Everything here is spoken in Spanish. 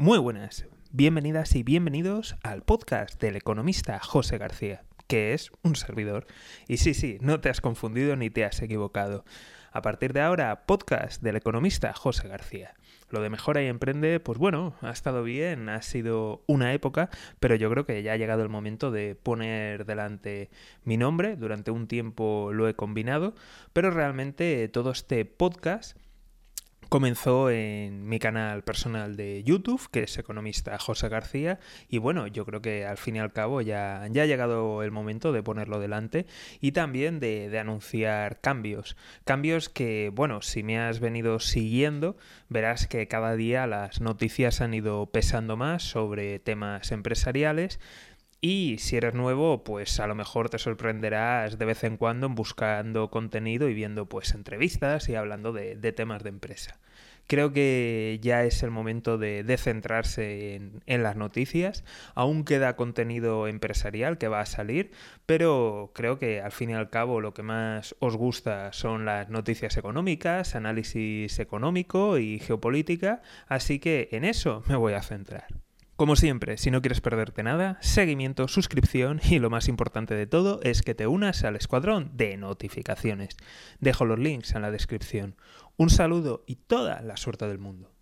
Muy buenas, bienvenidas y bienvenidos al podcast del economista José García, que es un servidor. Y sí, sí, no te has confundido ni te has equivocado. A partir de ahora, podcast del economista José García. Lo de Mejora y Emprende, pues bueno, ha estado bien, ha sido una época, pero yo creo que ya ha llegado el momento de poner delante mi nombre. Durante un tiempo lo he combinado, pero realmente todo este podcast Comenzó en mi canal personal de YouTube, que es economista José García, y bueno, yo creo que al fin y al cabo ya, ha llegado el momento de ponerlo delante y también de, anunciar cambios. Cambios que, bueno, si me has venido siguiendo, verás que cada día las noticias han ido pesando más sobre temas empresariales y si eres nuevo, pues a lo mejor te sorprenderás de vez en cuando buscando contenido y viendo pues entrevistas y hablando de, temas de empresa. Creo que ya es el momento de, de centrarse en, en, las noticias. Aún queda contenido empresarial que va a salir, pero creo que al fin y al cabo lo que más os gusta son las noticias económicas, análisis económico y geopolítica, así que en eso me voy a centrar. Como siempre, si no quieres perderte nada, seguimiento, suscripción y lo más importante de todo es que te unas al escuadrón de notificaciones. Dejo los links en la descripción. Un saludo y toda la suerte del mundo.